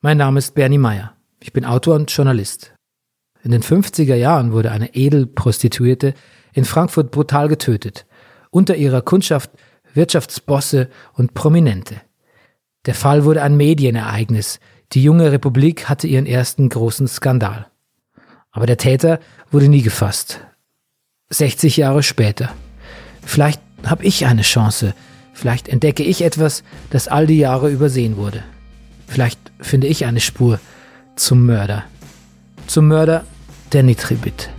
Mein Name ist Bernie Meyer. Ich bin Autor und Journalist. In den 50er Jahren wurde eine Edelprostituierte in Frankfurt brutal getötet. Unter ihrer Kundschaft Wirtschaftsbosse und Prominente. Der Fall wurde ein Medienereignis. Die junge Republik hatte ihren ersten großen Skandal. Aber der Täter wurde nie gefasst. 60 Jahre später. Vielleicht habe ich eine Chance. Vielleicht entdecke ich etwas, das all die Jahre übersehen wurde. Vielleicht finde ich eine Spur zum Mörder. Zum Mörder der Nitribit.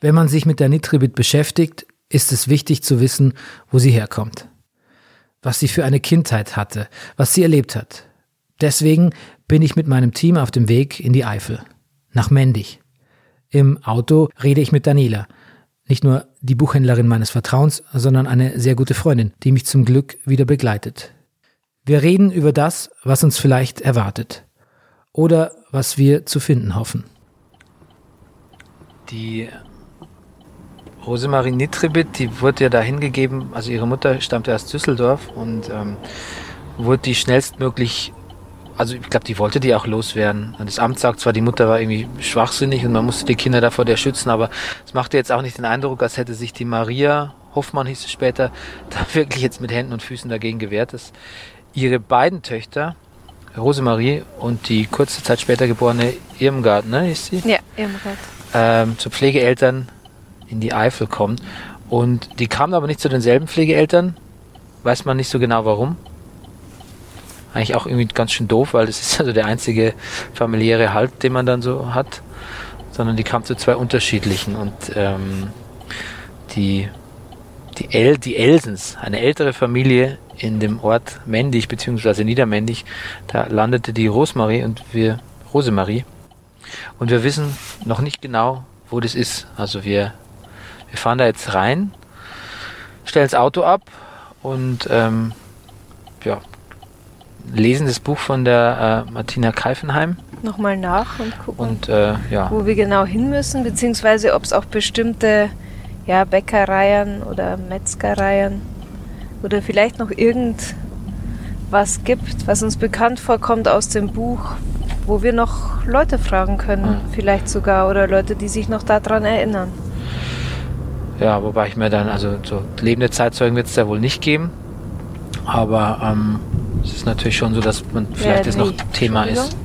Wenn man sich mit der Nitribit beschäftigt, ist es wichtig zu wissen, wo sie herkommt. Was sie für eine Kindheit hatte, was sie erlebt hat. Deswegen bin ich mit meinem Team auf dem Weg in die Eifel. Nach Mendig. Im Auto rede ich mit Daniela. Nicht nur die Buchhändlerin meines Vertrauens, sondern eine sehr gute Freundin, die mich zum Glück wieder begleitet. Wir reden über das, was uns vielleicht erwartet. Oder was wir zu finden hoffen. Die Rosemarie Nitribit, die wurde ja da hingegeben, also ihre Mutter stammte aus Düsseldorf und ähm, wurde die schnellstmöglich, also ich glaube, die wollte die auch loswerden. Das Amt sagt zwar, die Mutter war irgendwie schwachsinnig und man musste die Kinder davor der schützen, aber es machte jetzt auch nicht den Eindruck, als hätte sich die Maria Hoffmann hieß es später, da wirklich jetzt mit Händen und Füßen dagegen gewehrt ist. Ihre beiden Töchter, Rosemarie und die kurze Zeit später geborene Irmgard, ne, ist sie? Ja, Irmgard. Ähm, zu Pflegeeltern in die Eifel kommen. Und die kamen aber nicht zu denselben Pflegeeltern. Weiß man nicht so genau warum. Eigentlich auch irgendwie ganz schön doof, weil das ist also der einzige familiäre Halt, den man dann so hat. Sondern die kamen zu zwei unterschiedlichen. Und ähm, die, die, El, die Elsens, eine ältere Familie in dem Ort Mendig beziehungsweise Niedermendig, da landete die Rosemarie und wir, Rosemarie. Und wir wissen noch nicht genau, wo das ist. Also wir wir fahren da jetzt rein, stellen das Auto ab und ähm, ja, lesen das Buch von der äh, Martina Keifenheim. Nochmal nach und gucken, und, äh, ja. wo wir genau hin müssen, beziehungsweise ob es auch bestimmte ja, Bäckereien oder Metzgereien oder vielleicht noch irgendwas gibt, was uns bekannt vorkommt aus dem Buch, wo wir noch Leute fragen können, mhm. vielleicht sogar, oder Leute, die sich noch daran erinnern. Ja, wobei ich mir dann, also so lebende Zeitzeugen wird es ja wohl nicht geben. Aber ähm, es ist natürlich schon so, dass man vielleicht das noch Thema ist.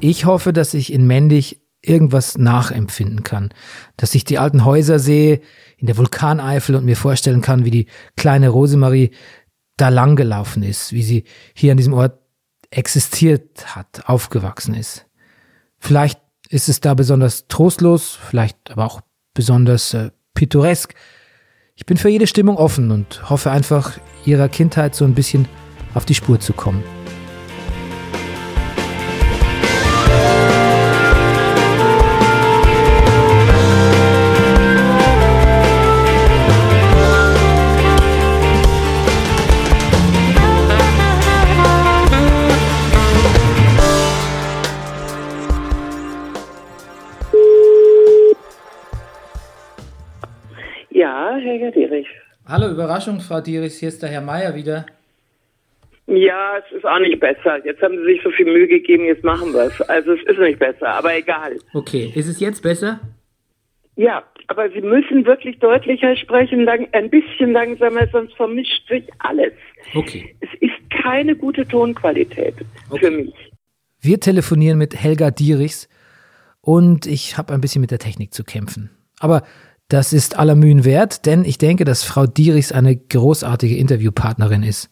Ich hoffe, dass ich in Mendig irgendwas nachempfinden kann. Dass ich die alten Häuser sehe in der Vulkaneifel und mir vorstellen kann, wie die kleine Rosemarie da langgelaufen ist, wie sie hier an diesem Ort existiert hat, aufgewachsen ist. Vielleicht ist es da besonders trostlos, vielleicht aber auch besonders äh, pittoresk. Ich bin für jede Stimmung offen und hoffe einfach, ihrer Kindheit so ein bisschen auf die Spur zu kommen. Hallo, Überraschung, Frau Dierich, hier ist der Herr Meier wieder. Ja, es ist auch nicht besser. Jetzt haben Sie sich so viel Mühe gegeben, jetzt machen wir es. Also es ist nicht besser, aber egal. Okay, ist es jetzt besser? Ja, aber Sie müssen wirklich deutlicher sprechen, ein bisschen langsamer, sonst vermischt sich alles. Okay. Es ist keine gute Tonqualität okay. für mich. Wir telefonieren mit Helga Dierichs und ich habe ein bisschen mit der Technik zu kämpfen. Aber das ist aller Mühen wert, denn ich denke, dass Frau Dierichs eine großartige Interviewpartnerin ist.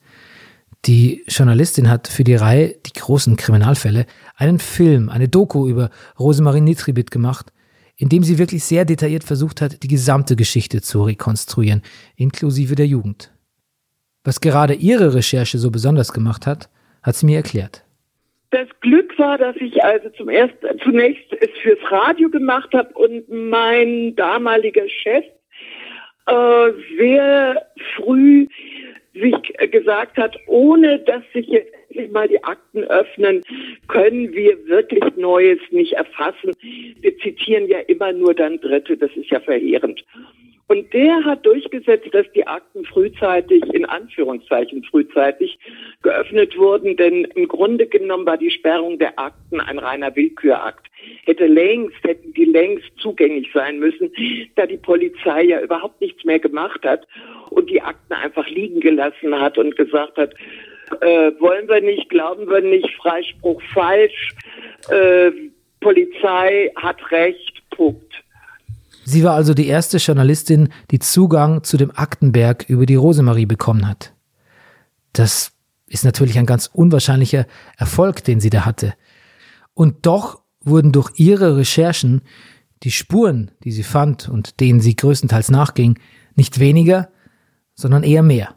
Die Journalistin hat für die Reihe Die großen Kriminalfälle einen Film, eine Doku über Rosemarie Nitribit gemacht, in dem sie wirklich sehr detailliert versucht hat, die gesamte Geschichte zu rekonstruieren, inklusive der Jugend. Was gerade ihre Recherche so besonders gemacht hat, hat sie mir erklärt. Das Glück war, dass ich also zum ersten, zunächst es fürs Radio gemacht habe und mein damaliger Chef äh, sehr früh sich gesagt hat, ohne dass sich jetzt mal die Akten öffnen, können wir wirklich Neues nicht erfassen. Wir zitieren ja immer nur dann Dritte, das ist ja verheerend. Und der hat durchgesetzt, dass die Akten frühzeitig, in Anführungszeichen frühzeitig, geöffnet wurden, denn im Grunde genommen war die Sperrung der Akten ein reiner Willkürakt. Hätte längst, hätten die längst zugänglich sein müssen, da die Polizei ja überhaupt nichts mehr gemacht hat und die Akten einfach liegen gelassen hat und gesagt hat, äh, wollen wir nicht, glauben wir nicht, Freispruch falsch, äh, Polizei hat Recht, Punkt. Sie war also die erste Journalistin, die Zugang zu dem Aktenberg über die Rosemarie bekommen hat. Das ist natürlich ein ganz unwahrscheinlicher Erfolg, den sie da hatte. Und doch wurden durch ihre Recherchen die Spuren, die sie fand und denen sie größtenteils nachging, nicht weniger, sondern eher mehr.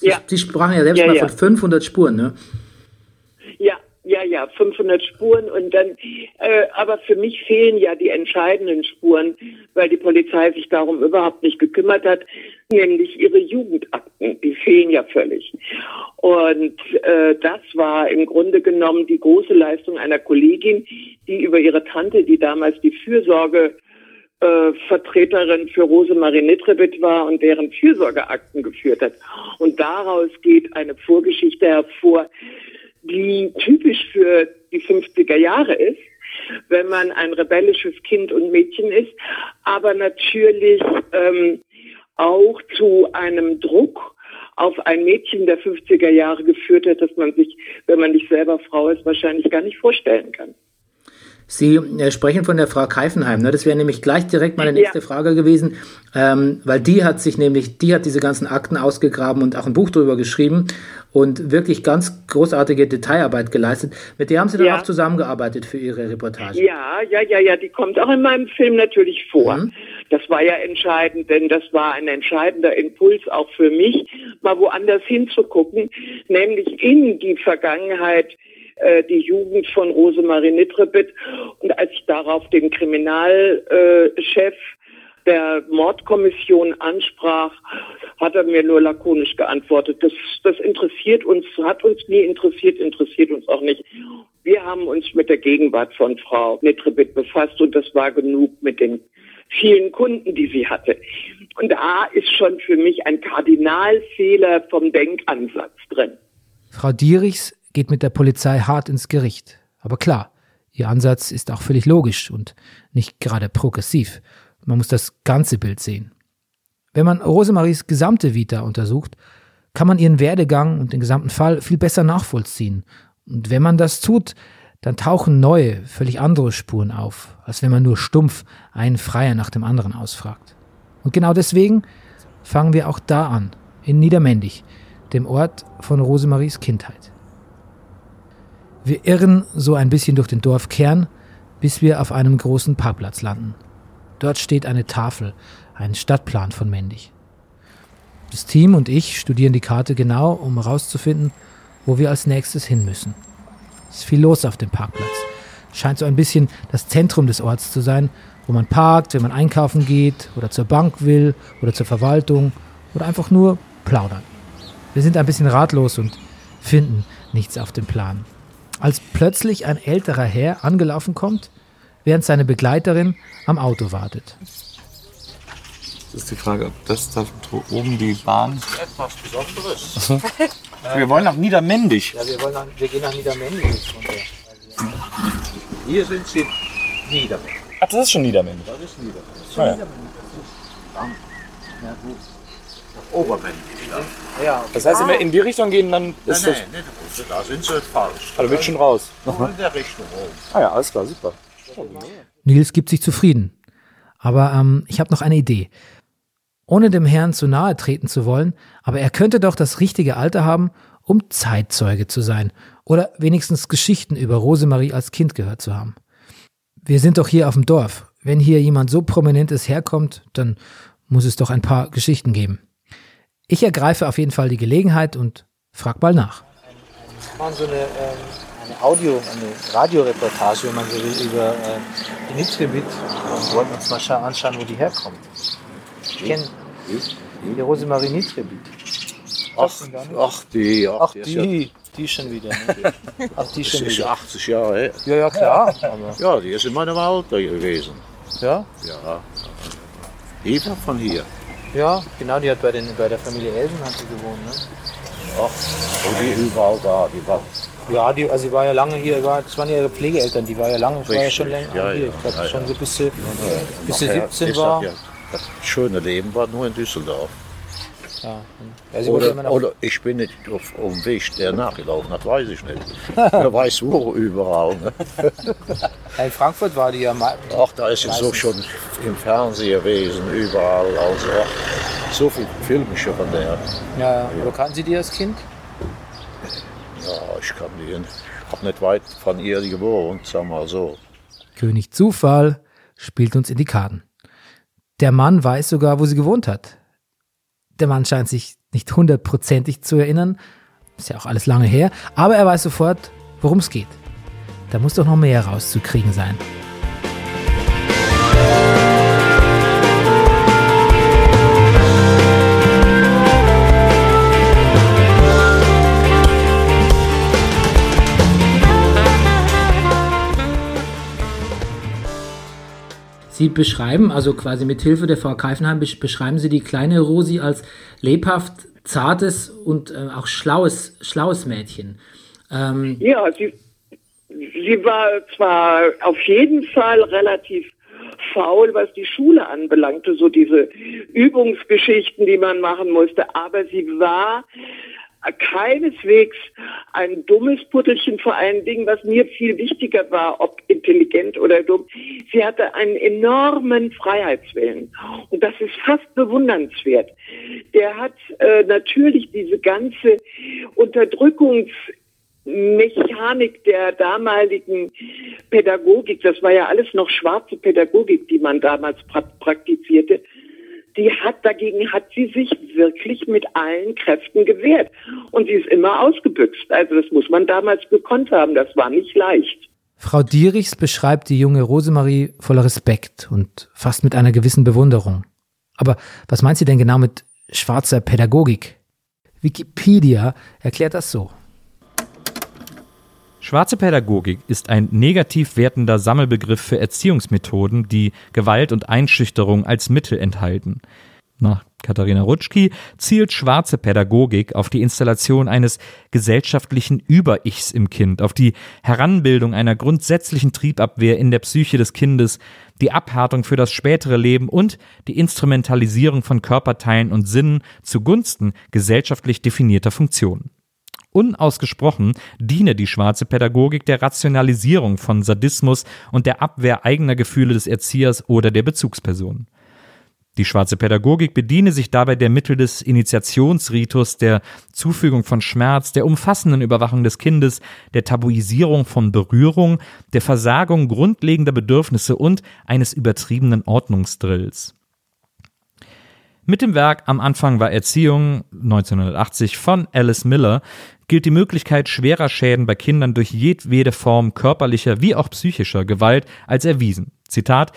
Ja. Sie sprachen ja selbst ja, mal ja. von 500 Spuren, ne? Ja, ja, ja, 500 Spuren und dann, äh, aber für mich fehlen ja die entscheidenden Spuren, weil die Polizei sich darum überhaupt nicht gekümmert hat, nämlich ihre Jugendakten, die fehlen ja völlig. Und äh, das war im Grunde genommen die große Leistung einer Kollegin, die über ihre Tante, die damals die Fürsorge äh, Vertreterin für Rosemarie Nitrebit war und deren Fürsorgeakten geführt hat. Und daraus geht eine Vorgeschichte hervor, die typisch für die 50er Jahre ist, wenn man ein rebellisches Kind und Mädchen ist, aber natürlich ähm, auch zu einem Druck auf ein Mädchen der 50er Jahre geführt hat, dass man sich, wenn man nicht selber Frau ist, wahrscheinlich gar nicht vorstellen kann. Sie äh, sprechen von der Frau Keifenheim. Ne? Das wäre nämlich gleich direkt meine nächste Ja. Frage gewesen, ähm, weil die hat sich nämlich, die hat diese ganzen Akten ausgegraben und auch ein Buch darüber geschrieben und wirklich ganz großartige Detailarbeit geleistet. Mit der haben Sie dann Ja. auch zusammengearbeitet für Ihre Reportage. Ja, ja, ja, ja, die kommt auch in meinem Film natürlich vor. Mhm. Das war ja entscheidend, denn das war ein entscheidender Impuls auch für mich, mal woanders hinzugucken, nämlich in die Vergangenheit, äh, die Jugend von Rosemarie Nitrebit. Und als ich darauf den Kriminalchef der Mordkommission ansprach, hat er mir nur lakonisch geantwortet. Das, das interessiert uns, hat uns nie interessiert, interessiert uns auch nicht. Wir haben uns mit der Gegenwart von Frau Nitrebit befasst und das war genug mit den vielen Kunden, die sie hatte. Und da ist schon für mich ein Kardinalfehler vom Denkansatz drin. Frau Dierichs geht mit der Polizei hart ins Gericht. Aber klar, ihr Ansatz ist auch völlig logisch und nicht gerade progressiv. Man muss das ganze Bild sehen. Wenn man Rosemaries gesamte Vita untersucht, kann man ihren Werdegang und den gesamten Fall viel besser nachvollziehen. Und wenn man das tut, dann tauchen neue, völlig andere Spuren auf, als wenn man nur stumpf einen Freier nach dem anderen ausfragt. Und genau deswegen fangen wir auch da an, in Niedermendig, dem Ort von Rosemaries Kindheit. Wir irren so ein bisschen durch den Dorfkern, bis wir auf einem großen Parkplatz landen. Dort steht eine Tafel, ein Stadtplan von Mendig. Das Team und ich studieren die Karte genau, um herauszufinden, wo wir als nächstes hin müssen. Es ist viel los auf dem Parkplatz. Scheint so ein bisschen das Zentrum des Orts zu sein, wo man parkt, wenn man einkaufen geht oder zur Bank will oder zur Verwaltung oder einfach nur plaudern. Wir sind ein bisschen ratlos und finden nichts auf dem Plan. Als plötzlich ein älterer Herr angelaufen kommt, während seine Begleiterin am Auto wartet. Das ist die Frage, ob das da oben die Bahn. Etwas Besonderes. wir wollen nach Niedermendig. Ja, wir, wollen nach, wir gehen nach Niedermendig. Hier sind sie Niedermendig. Ach, das ist schon Niedermendig. Das ist Niedermendig. Ah, ja. Obermendig, ja. Ja, Das heißt, wenn wir in die Richtung gehen, dann ist Nein, das. nein, nicht raus. Da sind sie falsch. Also wird schon raus. Nur in der Richtung oben. Ah ja, alles klar, super. Nils gibt sich zufrieden. Aber ähm, ich habe noch eine Idee. Ohne dem Herrn zu nahe treten zu wollen, aber er könnte doch das richtige Alter haben, um Zeitzeuge zu sein oder wenigstens Geschichten über Rosemarie als Kind gehört zu haben. Wir sind doch hier auf dem Dorf. Wenn hier jemand so prominentes herkommt, dann muss es doch ein paar Geschichten geben. Ich ergreife auf jeden Fall die Gelegenheit und frag mal nach. waren so eine, ähm, eine Audio, eine Radioreportage, wenn man so will, über äh, die Nitribit und wollten uns mal scha- anschauen, wo die herkommt. Ich kenne die Rosemarie Nitribit. Ach, ach die, ach, Ach, die, die, die schon wieder. Ne? Ach, die das schon ist wieder. 80 Jahre her. Ja, ja, klar. Aber, Ja, die ist in meinem Alter gewesen. ja, Ja. War von hier. Ja, genau, die hat bei, den, bei der Familie Elsen hat sie gewohnt. Ne? Ach, und die überall da. Die war, Ja, die, also sie war ja lange hier, war, das waren ja ihre Pflegeeltern, die war ja lange, war ja schon länger ja, hier. ja, Ich glaube ja, schon ja. so bis sie, bis sie nachher 17 ist war. Ja, das schöne Leben war nur in Düsseldorf. Ja. Sie immer Oder, noch, oder ich bin nicht auf, auf dem Weg der nachgelaufen, das weiß ich nicht. Wer weiß wo überall. Ne? Ja, in Frankfurt war die ja mal. Ach, da ist jetzt auch schon im Fernsehen gewesen, überall. Also ach, so viel Filme schon von der. Ja, ja. Oder kannten Sie die als Kind? Ja, ich kann die, ich habe nicht weit von ihr gewohnt, sagen wir mal so. König Zufall spielt uns in die Karten. Der Mann weiß sogar, wo sie gewohnt hat. Der Mann scheint sich nicht hundertprozentig zu erinnern, ist ja auch alles lange her, aber er weiß sofort, worum es geht. Da muss doch noch mehr rauszukriegen sein. Sie beschreiben, also quasi mit Hilfe der Frau Keifenheim, besch- beschreiben Sie die kleine Rosi als lebhaft, zartes und äh, auch schlaues, schlaues Mädchen. Ähm, Ja, sie, sie war zwar auf jeden Fall relativ faul, was die Schule anbelangte, so diese Übungsgeschichten, die man machen musste, aber sie war keineswegs ein dummes Puttelchen, vor allen Dingen, was mir viel wichtiger war, ob intelligent oder dumm. Sie hatte einen enormen Freiheitswillen. Und das ist fast bewundernswert. Der hat äh, natürlich diese ganze Unterdrückungs Mechanik der damaligen Pädagogik, das war ja alles noch schwarze Pädagogik, die man damals pra praktizierte, die hat dagegen hat sie sich wirklich mit allen Kräften gewehrt und sie ist immer ausgebüxt. Also das muss man damals gekonnt haben, das war nicht leicht. Frau Dierichs beschreibt die junge Rosemarie voller Respekt und fast mit einer gewissen Bewunderung. Aber was meint sie denn genau mit schwarzer Pädagogik? Wikipedia erklärt das so. Schwarze Pädagogik ist ein negativ wertender Sammelbegriff für Erziehungsmethoden, die Gewalt und Einschüchterung als Mittel enthalten. Nach Katharina Rutschki zielt schwarze Pädagogik auf die Installation eines gesellschaftlichen Über-Ichs im Kind, auf die Heranbildung einer grundsätzlichen Triebabwehr in der Psyche des Kindes, die Abhärtung für das spätere Leben und die Instrumentalisierung von Körperteilen und Sinnen zugunsten gesellschaftlich definierter Funktionen. Unausgesprochen diene die schwarze Pädagogik der Rationalisierung von Sadismus und der Abwehr eigener Gefühle des Erziehers oder der Bezugsperson. Die schwarze Pädagogik bediene sich dabei der Mittel des Initiationsritus, der Zufügung von Schmerz, der umfassenden Überwachung des Kindes, der Tabuisierung von Berührung, der Versagung grundlegender Bedürfnisse und eines übertriebenen Ordnungsdrills. Mit dem Werk Am Anfang war Erziehung 1980 von Alice Miller gilt die Möglichkeit schwerer Schäden bei Kindern durch jedwede Form körperlicher wie auch psychischer Gewalt als erwiesen. Zitat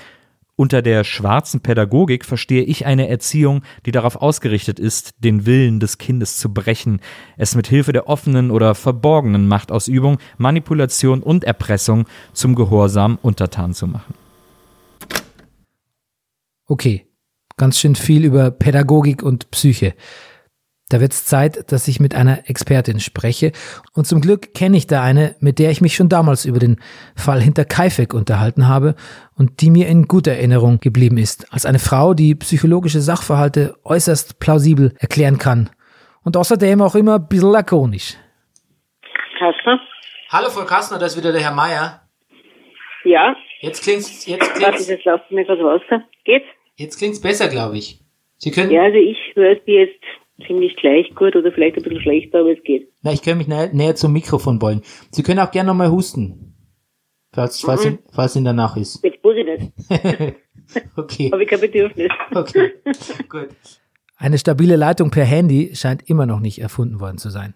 unter der schwarzen Pädagogik verstehe ich eine Erziehung, die darauf ausgerichtet ist, den Willen des Kindes zu brechen, es mit Hilfe der offenen oder verborgenen Machtausübung, Manipulation und Erpressung zum Gehorsam untertan zu machen. Okay, ganz schön viel über Pädagogik und Psyche. Da wird's Zeit, dass ich mit einer Expertin spreche. Und zum Glück kenne ich da eine, mit der ich mich schon damals über den Fall hinter Kaifek unterhalten habe und die mir in guter Erinnerung geblieben ist, als eine Frau, die psychologische Sachverhalte äußerst plausibel erklären kann. Und außerdem auch immer ein bisschen lakonisch. Kastner? Hallo Frau Kastner, da ist wieder der Herr Meier. Ja, Jetzt klingt's, jetzt warte, klingt's, jetzt lassen Sie mir kurz raus. Geht's? Jetzt klingt's besser, glaube ich. Sie können, Ja, also ich höre Sie jetzt ziemlich gleich gut oder vielleicht ein bisschen schlechter, aber es geht. na, ich kann mich näher, näher zum Mikrofon beugen. Sie können auch gerne nochmal husten. Falls, falls, Ihnen- falls Ihnen danach ist. Jetzt muss ich nicht. okay, Habe ich kein Bedürfnis. okay, gut. Eine stabile Leitung per Handy scheint immer noch nicht erfunden worden zu sein.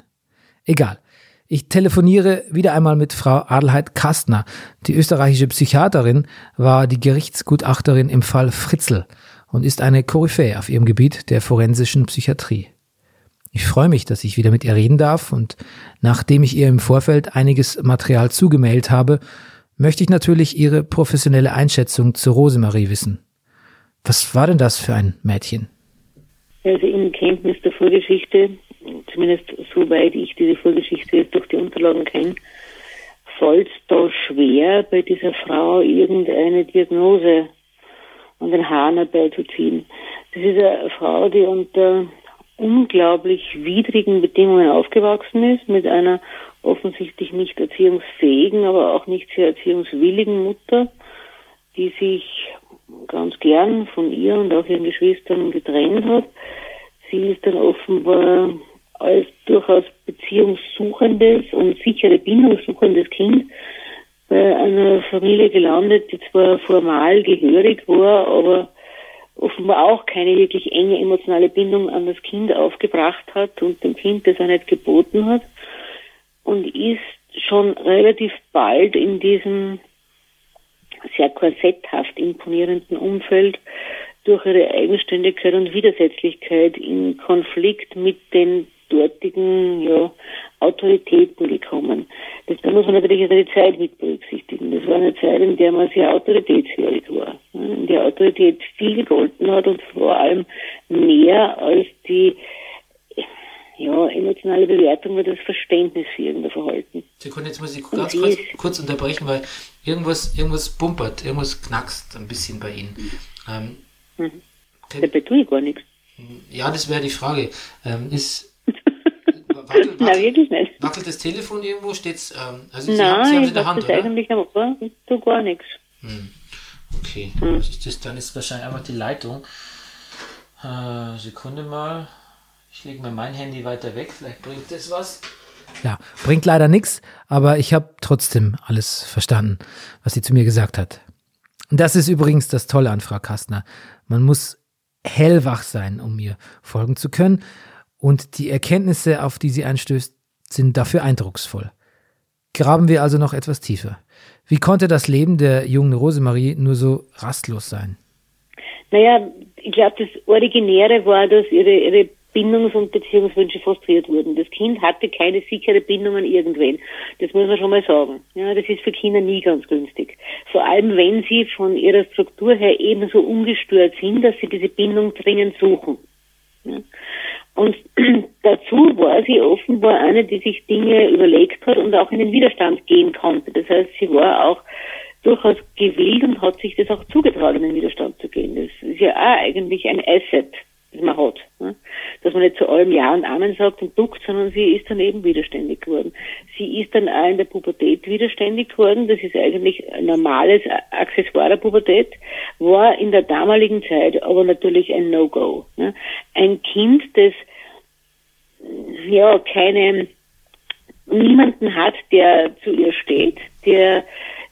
Egal. Ich telefoniere wieder einmal mit Frau Adelheid Kastner. Die österreichische Psychiaterin war die Gerichtsgutachterin im Fall Fritzl und ist eine Koryphäe auf ihrem Gebiet der forensischen Psychiatrie. Ich freue mich, dass ich wieder mit ihr reden darf und nachdem ich ihr im Vorfeld einiges Material zugemailt habe, möchte ich natürlich ihre professionelle Einschätzung zu Rosemarie wissen. Was war denn das für ein Mädchen? Also in Kenntnis der Vorgeschichte, zumindest soweit ich diese Vorgeschichte jetzt durch die Unterlagen kenne, fällt da schwer, bei dieser Frau irgendeine Diagnose an den Haaren herbeizuziehen. Das ist eine Frau, die unter unglaublich widrigen Bedingungen aufgewachsen ist, mit einer offensichtlich nicht erziehungsfähigen, aber auch nicht sehr erziehungswilligen Mutter, die sich ganz gern von ihr und auch ihren Geschwistern getrennt hat. Sie ist dann offenbar als durchaus beziehungssuchendes und sichere bindungssuchendes Kind bei einer Familie gelandet, die zwar formal gehörig war, aber offenbar auch keine wirklich enge emotionale Bindung an das Kind aufgebracht hat und dem Kind das auch nicht geboten hat und ist schon relativ bald in diesem sehr korsetthaft imponierenden Umfeld durch ihre Eigenständigkeit und Widersetzlichkeit in Konflikt mit den dortigen ja, Autoritäten gekommen. Das, da muss man natürlich auch die Zeit mit berücksichtigen. Das war eine Zeit, in der man sehr autoritätshörig war, in der Autorität viel gegolten hat und vor allem mehr als die ja, emotionale Bewertung oder das Verständnis für irgendein Verhalten. Sekunde, jetzt muss ich ganz kurz, kurz, unterbrechen, weil irgendwas, irgendwas pumpert, irgendwas knackst ein bisschen bei Ihnen. Ähm, mhm. Dabei tue ich gar nichts. Ja, das wäre die Frage. Ähm, ist Wackelt, Nein, wirklich nicht. Wackelt das Telefon irgendwo? Steht's, ähm, also Sie Nein, haben, Sie haben es in der Hand, das oder? eigentlich noch, ich tue gar nichts. Hm. Okay, Hm. Ist das? dann ist wahrscheinlich einfach die Leitung. Äh, Sekunde mal. Ich lege mal mein Handy weiter weg, vielleicht bringt das was. Ja, bringt leider nichts, aber ich habe trotzdem alles verstanden, was sie zu mir gesagt hat. Und das ist übrigens das Tolle an Frau Kastner. Man muss hellwach sein, um ihr folgen zu können. Und die Erkenntnisse, auf die sie einstößt, sind dafür eindrucksvoll. Graben wir also noch etwas tiefer. Wie konnte das Leben der jungen Rosemarie nur so rastlos sein? Naja, ich glaube, das Originäre war, dass ihre, ihre Bindungs- und Beziehungswünsche frustriert wurden. Das Kind hatte keine sichere Bindung an irgendwen. Das muss man schon mal sagen. Ja, das ist für Kinder nie ganz günstig. Vor allem, wenn sie von ihrer Struktur her ebenso ungestört sind, dass sie diese Bindung dringend suchen. Ja. Und dazu war sie offenbar eine, die sich Dinge überlegt hat und auch in den Widerstand gehen konnte. Das heißt, sie war auch durchaus gewillt und hat sich das auch zugetraut, in den Widerstand zu gehen. Das ist ja auch eigentlich ein Asset, das man hat. Ne? Dass man nicht zu allem Ja und Amen sagt und duckt, sondern sie ist dann eben widerständig geworden. Sie ist dann auch in der Pubertät widerständig geworden. Das ist eigentlich ein normales Accessoire der Pubertät, war in der damaligen Zeit aber natürlich ein No-Go. Ne? Ein Kind, das ja keine niemanden hat, der zu ihr steht, der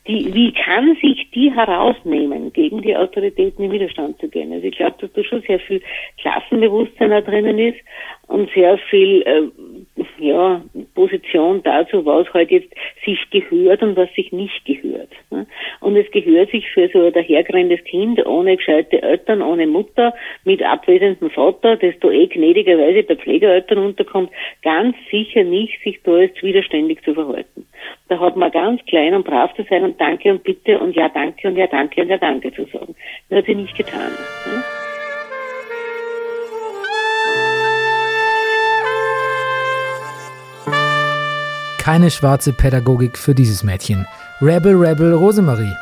die, wie kann sich die herausnehmen, gegen die Autoritäten in Widerstand zu gehen? Also ich glaube, dass da schon sehr viel Klassenbewusstsein da drinnen ist und sehr viel äh, ja, Position dazu, was halt jetzt sich gehört und was sich nicht gehört. Ne? Und es gehört sich für so ein dahergerendes Kind ohne gescheite Eltern, ohne Mutter, mit abwesendem Vater, das da eh gnädigerweise bei Pflegeeltern unterkommt, ganz sicher nicht, sich da jetzt widerständig zu verhalten. Da hat man ganz klein und brav zu sein und Danke und Bitte und Ja Danke und Ja Danke und Ja Danke zu sagen. Das hat sie nicht getan. Ne? Keine schwarze Pädagogik für dieses Mädchen. Rebel Rebel Rosemarie.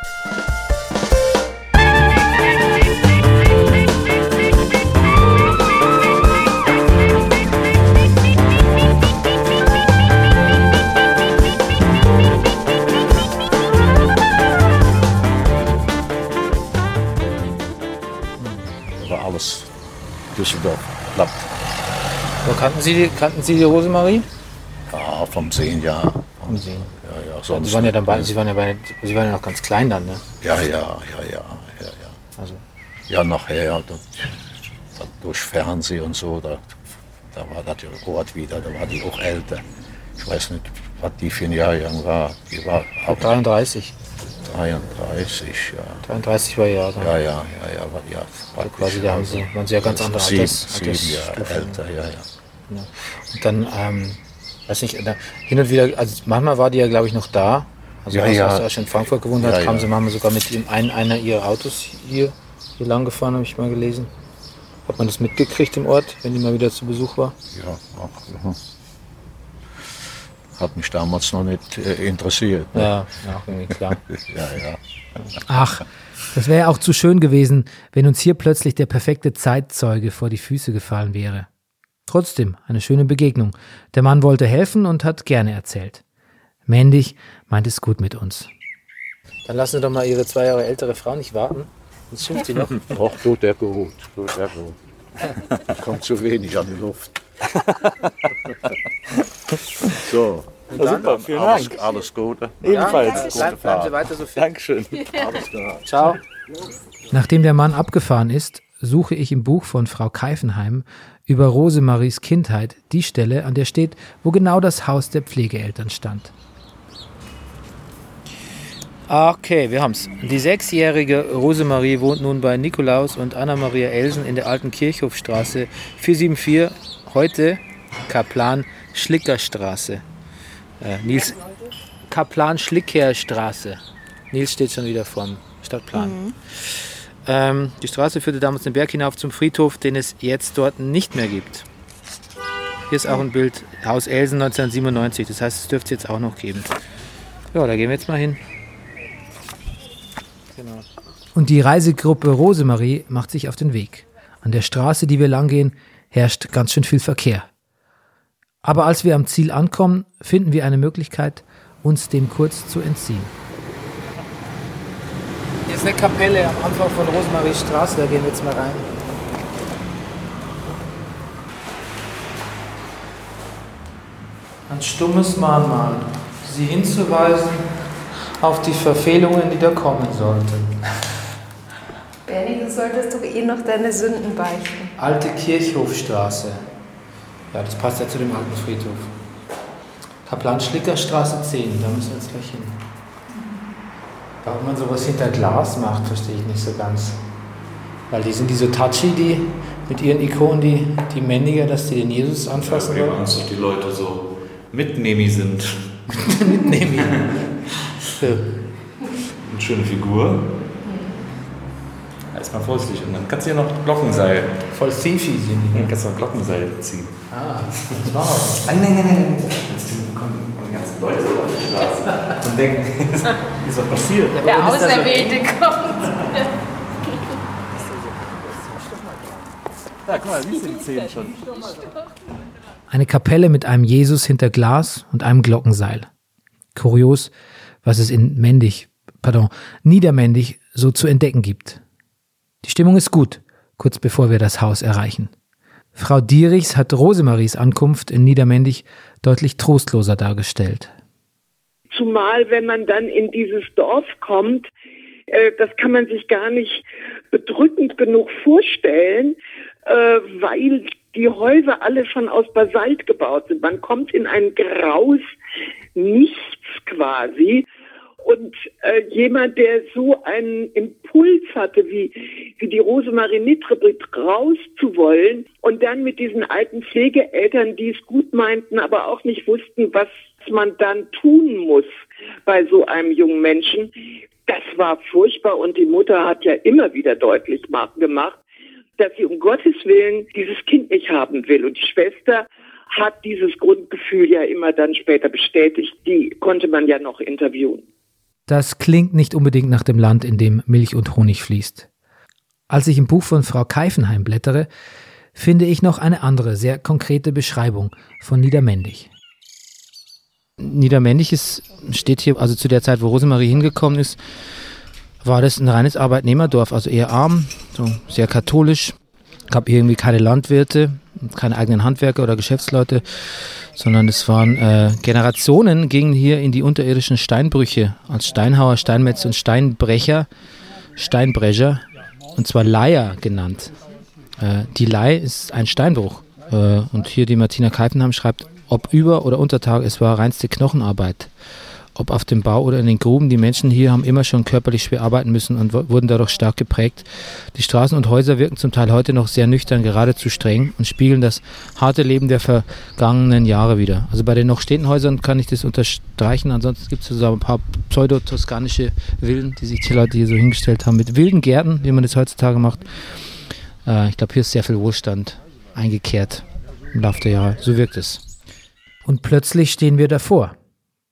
Düsseldorf. Platt. So, kannten, Sie die, kannten Sie die Rosemarie? Ja, vom Sehen, ja. Vom Sehen. Ja, ja, sonst Sie waren ja dann bei, Sie waren ja bei, Sie waren ja noch ganz klein dann, ne? Ja, ja, ja, ja, ja, ja. Also. Ja, nachher, da, da, durch Fernsehen und so, da, da war das Ort wieder, da war die auch älter. Ich weiß nicht, was die für ein Jahrgang war. Die war ab 33. 33, ja. 33 war ja. Ja, ja, ja, ja, war, ja. Also quasi, da haben sie, waren sie ja ganz andere sieben, Alters, sieben Jahre älter, ja, ja. Ja. Und dann, ähm, weiß nicht, da, hin und wieder, also manchmal war die ja, glaube ich, noch da. Also Ja, als, ja. er schon in Frankfurt gewohnt hat, Ja, kam ja. sie manchmal sogar mit ihm ein, einer ihrer Autos hier, hier lang gefahren, habe ich mal gelesen. Hat man das mitgekriegt im Ort, wenn die mal wieder zu Besuch war? Ja, auch, mhm. Hat mich damals noch nicht äh, interessiert. ne? Ja, ja, irgendwie klar. ja, ja. Ach, das wäre ja auch zu schön gewesen, wenn uns hier plötzlich der perfekte Zeitzeuge vor die Füße gefallen wäre. Trotzdem eine schöne Begegnung. Der Mann wollte helfen und hat gerne erzählt. Mendig meint es gut mit uns. Dann lassen Sie doch mal Ihre zwei Jahre ältere Frau nicht warten. Jetzt schimpft sie noch. Doch, tut er gut. Tut er gut. Kommt zu wenig an die Luft. so. Ja, super, vielen alles, Dank. alles Gute. Ebenfalls. Bleib, bleiben Sie weiter so fit. Dankeschön. Alles klar. Ciao. Nachdem der Mann abgefahren ist, suche ich im Buch von Frau Keifenheim über Rosemaries Kindheit die Stelle, an der steht, wo genau das Haus der Pflegeeltern stand. Okay, wir haben's. Die sechsjährige Rosemarie wohnt nun bei Nikolaus und Anna-Maria Elsen in der alten Kirchhofstraße 474, heute Kaplan Schlickerstraße. Äh, Nils Kaplan Schlickerstraße. Nils steht schon wieder vorm Stadtplan. Ähm, die Straße führte damals den Berg hinauf zum Friedhof, den es jetzt dort nicht mehr gibt. Hier ist auch ein Bild, Haus Elsen 1997, das heißt, es dürfte es jetzt auch noch geben. Ja, da gehen wir jetzt mal hin. Genau. Und die Reisegruppe Rosemarie macht sich auf den Weg. An der Straße, die wir langgehen, herrscht ganz schön viel Verkehr. Aber als wir am Ziel ankommen, finden wir eine Möglichkeit, uns dem kurz zu entziehen. Hier ist eine Kapelle am Anfang von Rosemaries Straße, da gehen wir jetzt mal rein. Ein stummes Mahnmal, sie hinzuweisen auf die Verfehlungen, die da kommen sollten. Benny, du solltest doch eh noch deine Sünden beichten. Alte Kirchhofstraße. Ja, das passt ja zu dem alten Friedhof. Kaplan-Schlicker-Straße 10, da müssen wir jetzt gleich hin. Warum man sowas hinter Glas macht, verstehe ich nicht so ganz. Weil die sind die so touchy, die mit ihren Ikonen, die, die Männlicher, dass die den Jesus anfassen Ja, wollen. Angst, dass die Leute so mitnehmig sind. Mitnehmen. so. Eine schöne Figur. Erstmal vorsichtig und dann kannst du hier noch Glockenseil. Voll thiefy sind die. Dann kannst du noch Glockenseil ziehen. Ah, das. Ah, nein, nein, nein, nein. Jetzt kommen die ganzen Leute auf die Straße und denken, was ist was passiert? Der Auserwählte kommt. Ja, guck mal, siehst du die Zähne schon. Eine Kapelle mit einem Jesus hinter Glas und einem Glockenseil. Kurios, was es in Mendig, pardon, Niedermendig so zu entdecken gibt. Die Stimmung ist gut, kurz bevor wir das Haus erreichen. Frau Dierichs hat Rosemaries Ankunft in Niedermendig deutlich trostloser dargestellt. Zumal, wenn man dann in dieses Dorf kommt, äh, das kann man sich gar nicht bedrückend genug vorstellen, äh, weil die Häuser alle schon aus Basalt gebaut sind. Man kommt in ein graues Nichts quasi. Und äh, jemand, der so einen Impuls hatte, wie, wie die Rosemarie Nitrebrit rauszuwollen und dann mit diesen alten Pflegeeltern, die es gut meinten, aber auch nicht wussten, was man dann tun muss bei so einem jungen Menschen, das war furchtbar und die Mutter hat ja immer wieder deutlich ma- gemacht, dass sie um Gottes Willen dieses Kind nicht haben will. Und die Schwester hat dieses Grundgefühl ja immer dann später bestätigt. Die konnte man ja noch interviewen. Das klingt nicht unbedingt nach dem Land, in dem Milch und Honig fließt. Als ich im Buch von Frau Keifenheim blättere, finde ich noch eine andere, sehr konkrete Beschreibung von Niedermendig. Niedermendig ist, steht hier, also zu der Zeit, wo Rosemarie hingekommen ist, war das ein reines Arbeitnehmerdorf, also eher arm, so sehr katholisch. Gab irgendwie keine Landwirte, keine eigenen Handwerker oder Geschäftsleute, sondern es waren äh, Generationen gingen hier in die unterirdischen Steinbrüche als Steinhauer, Steinmetz und Steinbrecher, Steinbrecher, und zwar Leier genannt. Äh, die Leih ist ein Steinbruch. Äh, und hier die Martina Keifenheim schreibt, Ob Über- oder Untertag, es war reinste Knochenarbeit. Ob auf dem Bau oder in den Gruben, die Menschen hier haben immer schon körperlich schwer arbeiten müssen und wurden dadurch stark geprägt. Die Straßen und Häuser wirken zum Teil heute noch sehr nüchtern, geradezu streng und spiegeln das harte Leben der vergangenen Jahre wieder. Also bei den noch stehenden Häusern kann ich das unterstreichen. Ansonsten gibt es so ein paar pseudo-toskanische Villen, die sich die Leute hier so hingestellt haben, mit wilden Gärten, wie man das heutzutage macht. Äh, ich glaube, hier ist sehr viel Wohlstand eingekehrt im Laufe der Jahre. So wirkt es. Und plötzlich stehen wir davor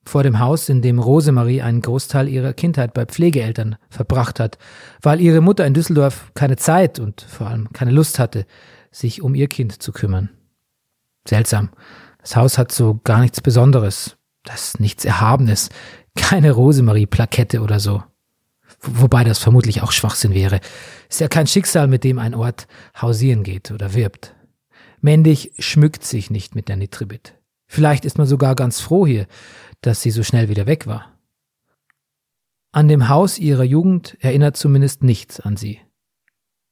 vor dem Haus, in dem Rosemarie einen Großteil ihrer Kindheit bei Pflegeeltern verbracht hat, weil ihre Mutter in Düsseldorf keine Zeit und vor allem keine Lust hatte, sich um ihr Kind zu kümmern. Seltsam. Das Haus hat so gar nichts Besonderes, das nichts Erhabenes, keine Rosemarie-Plakette oder so. Wobei das vermutlich auch Schwachsinn wäre. Ist ja kein Schicksal, mit dem ein Ort hausieren geht oder wirbt. Mendig schmückt sich nicht mit der Nitribit. Vielleicht ist man sogar ganz froh hier, dass sie so schnell wieder weg war. An dem Haus ihrer Jugend erinnert zumindest nichts an sie.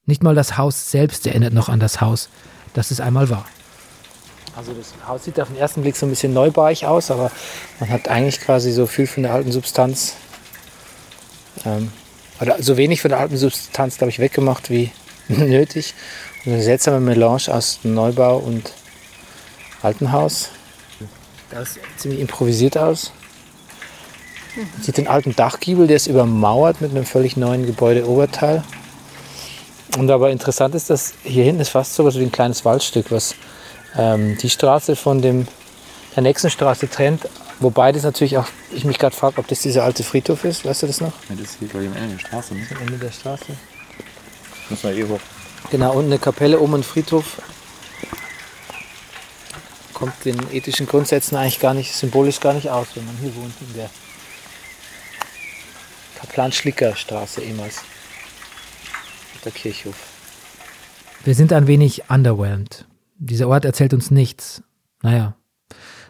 Nicht mal das Haus selbst erinnert noch an das Haus, das es einmal war. Also das Haus sieht auf den ersten Blick so ein bisschen neubauig aus, aber man hat eigentlich quasi so viel von der alten Substanz, ähm, oder so wenig von der alten Substanz, glaube ich, weggemacht wie nötig. Und eine seltsame Melange aus Neubau und alten Haus. Das sieht ziemlich improvisiert aus. Man sieht den alten Dachgiebel, der ist übermauert mit einem völlig neuen Gebäudeoberteil. Und aber interessant ist, dass hier hinten ist fast so wie ein kleines Waldstück, was ähm, die Straße von dem, der nächsten Straße trennt. Wobei das natürlich auch, ich mich gerade frage, ob das dieser alte Friedhof ist. Weißt du das noch? Ja, das ist hier gleich am Ende der Straße. Ne? Am Ende der Straße. Muss man eh hoch. Genau, unten eine Kapelle, oben ein Friedhof kommt den ethischen Grundsätzen eigentlich gar nicht, symbolisch gar nicht aus, wenn man hier wohnt in der Kaplan-Schlicker-Straße ehemals. Der Kirchhof. Wir sind ein wenig underwhelmed. Dieser Ort erzählt uns nichts. Naja,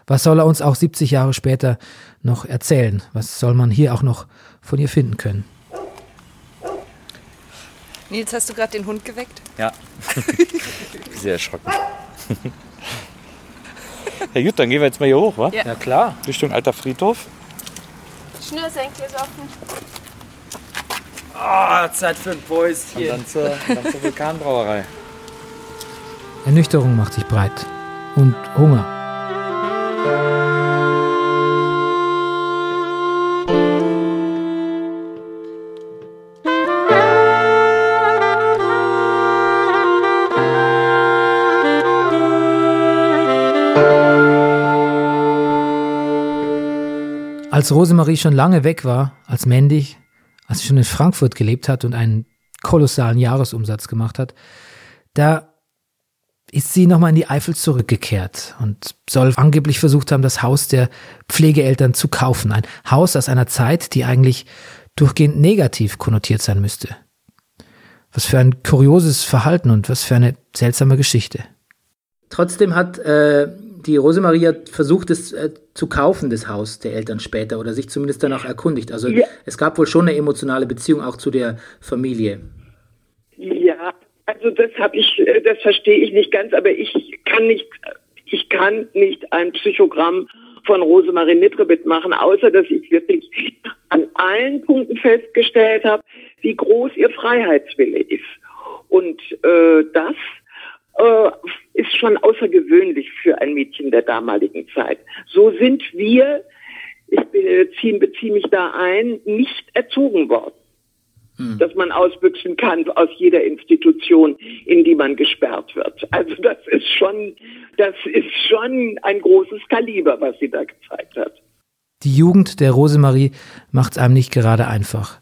was soll er uns auch 70 Jahre später noch erzählen? Was soll man hier auch noch von ihr finden können? Nils, hast du gerade den Hund geweckt? Ja. Sehr erschrocken. Ja gut, dann gehen wir jetzt mal hier hoch, wa? Ja. Ja klar. Richtung alter Friedhof. Schnürsenkel ist offen. Ah, Zeit für ein Und Päuschen. dann zur, dann zur Vulkanbrauerei. Ernüchterung macht sich breit. Und Hunger. Als Rosemarie schon lange weg war, als Mendig, als sie schon in Frankfurt gelebt hat und einen kolossalen Jahresumsatz gemacht hat, da ist sie nochmal in die Eifel zurückgekehrt und soll angeblich versucht haben, das Haus der Pflegeeltern zu kaufen. Ein Haus aus einer Zeit, die eigentlich durchgehend negativ konnotiert sein müsste. Was für ein kurioses Verhalten und was für eine seltsame Geschichte. Trotzdem hat äh, die Rosemaria versucht, es äh, zu kaufen, das Haus der Eltern später, oder sich zumindest danach erkundigt. Also Ja. es gab wohl schon eine emotionale Beziehung auch zu der Familie. Ja, also das habe ich, äh, das verstehe ich nicht ganz, aber ich kann nicht, ich kann nicht ein Psychogramm von Rosemarie Nitribit machen, außer dass ich wirklich an allen Punkten festgestellt habe, wie groß ihr Freiheitswille ist. Und äh, das äh, ist schon außergewöhnlich für ein Mädchen der damaligen Zeit. So sind wir, ich beziehe, beziehe mich da ein, nicht erzogen worden dass man ausbüchsen kann aus jeder Institution, in die man gesperrt wird. Also das ist schon, das ist schon ein großes Kaliber, was sie da gezeigt hat. Die Jugend der Rosemarie macht es einem nicht gerade einfach.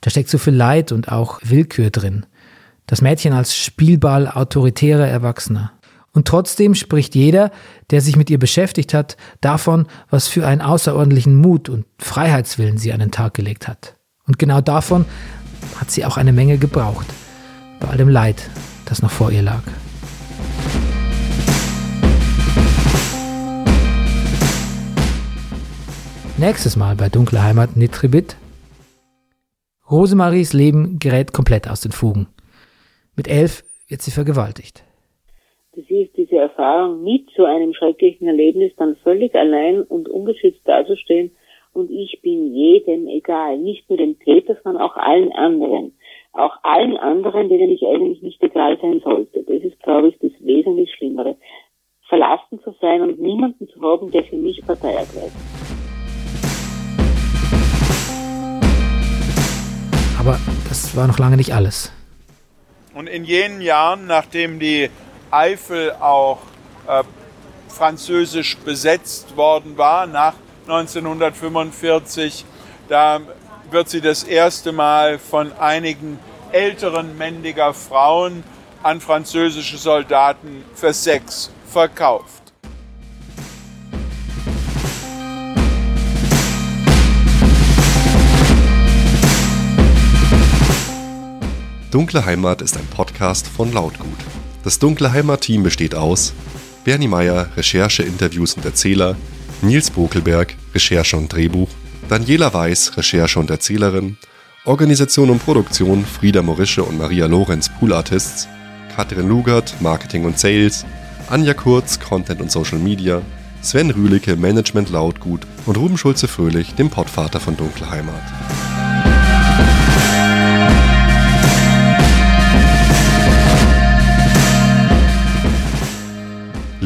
Da steckt so viel Leid und auch Willkür drin. Das Mädchen als Spielball autoritärer Erwachsener. Und trotzdem spricht jeder, der sich mit ihr beschäftigt hat, davon, was für einen außerordentlichen Mut und Freiheitswillen sie an den Tag gelegt hat. Und genau davon hat sie auch eine Menge gebraucht. Bei all dem Leid, das noch vor ihr lag. Nächstes Mal bei Dunkle Heimat Nitribit. Rosemaries Leben gerät komplett aus den Fugen. Mit elf wird sie vergewaltigt. dass ich diese Erfahrung mit so einem schrecklichen Erlebnis dann völlig allein und ungeschützt dazustehen und ich bin jedem egal, nicht nur dem Täter, sondern auch allen anderen. Auch allen anderen, denen ich eigentlich nicht egal sein sollte. Das ist, glaube ich, das wesentlich Schlimmere. Verlassen zu sein und niemanden zu haben, der für mich Partei ergreift. Aber das war noch lange nicht alles. Und in jenen Jahren, nachdem die Eifel auch äh, französisch besetzt worden war, nach 1945, da wird sie das erste Mal von einigen älteren Mendiger Frauen an französische Soldaten für Sex verkauft. Dunkle Heimat ist ein Podcast von Lautgut. Das Dunkle Heimat-Team besteht aus Bernie Meyer, Recherche, Interviews und Erzähler, Nils Bokelberg, Recherche und Drehbuch, Daniela Weiß, Recherche und Erzählerin, Organisation und Produktion Frieda Morische und Maria Lorenz, Pool Artists, Katrin Lugert, Marketing und Sales, Anja Kurz, Content und Social Media, Sven Rühlicke, Management Lautgut und Ruben Schulze-Fröhlich, dem Pottvater von Dunkle Heimat.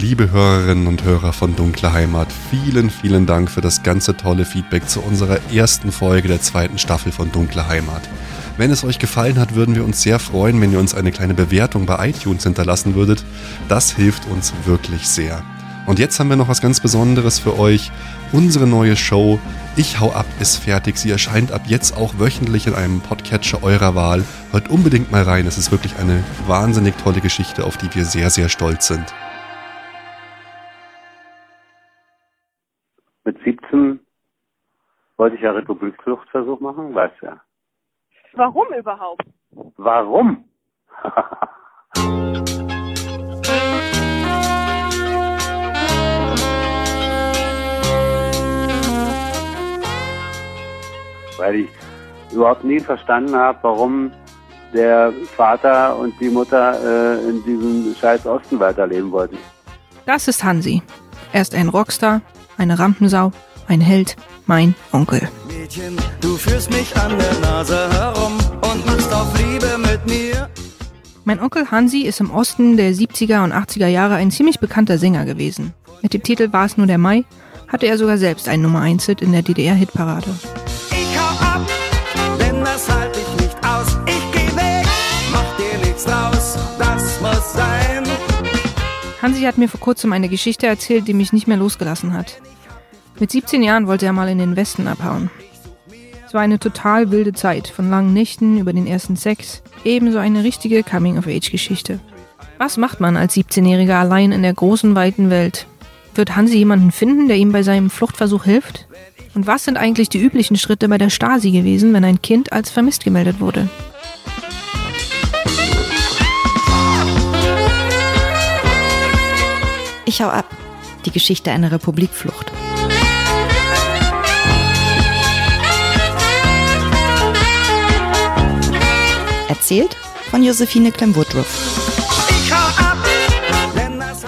Liebe Hörerinnen und Hörer von Dunkle Heimat, vielen, vielen Dank für das ganze tolle Feedback zu unserer ersten Folge der zweiten Staffel von Dunkle Heimat. Wenn es euch gefallen hat, würden wir uns sehr freuen, wenn ihr uns eine kleine Bewertung bei iTunes hinterlassen würdet. Das hilft uns wirklich sehr. Und jetzt haben wir noch was ganz Besonderes für euch. Unsere neue Show Ich hau ab ist fertig. Sie erscheint ab jetzt auch wöchentlich in einem Podcatcher eurer Wahl. Hört unbedingt mal rein. Es ist wirklich eine wahnsinnig tolle Geschichte, auf die wir sehr, sehr stolz sind. Mit 17 wollte ich ja Republikfluchtversuch machen, weißt ja. Warum überhaupt? Warum? Weil ich überhaupt nie verstanden habe, warum der Vater und die Mutter äh, in diesem scheiß Osten weiterleben wollten. Das ist Hansi. Er ist ein Rockstar, eine Rampensau, ein Held, mein Onkel. Mädchen, du führst mich an der Nase herum und machst auf Liebe mit mir. Mein Onkel Hansi ist im Osten der 70er und 80er Jahre ein ziemlich bekannter Sänger gewesen. Mit dem Titel War es nur der Mai hatte er sogar selbst einen Nummer 1 Hit in der DDR-Hitparade. Ich hau ab, denn das halt ich Hansi hat mir vor kurzem eine Geschichte erzählt, die mich nicht mehr losgelassen hat. Mit 17 Jahren wollte er mal in den Westen abhauen. Es war eine total wilde Zeit, von langen Nächten über den ersten Sex, ebenso eine richtige Coming-of-Age-Geschichte. Was macht man als 17-Jähriger allein in der großen, weiten Welt? Wird Hansi jemanden finden, der ihm bei seinem Fluchtversuch hilft? Und was sind eigentlich die üblichen Schritte bei der Stasi gewesen, wenn ein Kind als vermisst gemeldet wurde? Ich hau ab. Die Geschichte einer Republikflucht. Erzählt von Josephine Clem-Woodruff.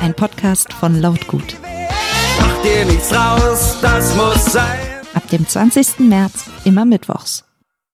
Ein Podcast von Lautgut. mach dir nichts draus, das muss sein. Ab dem 20. März immer mittwochs.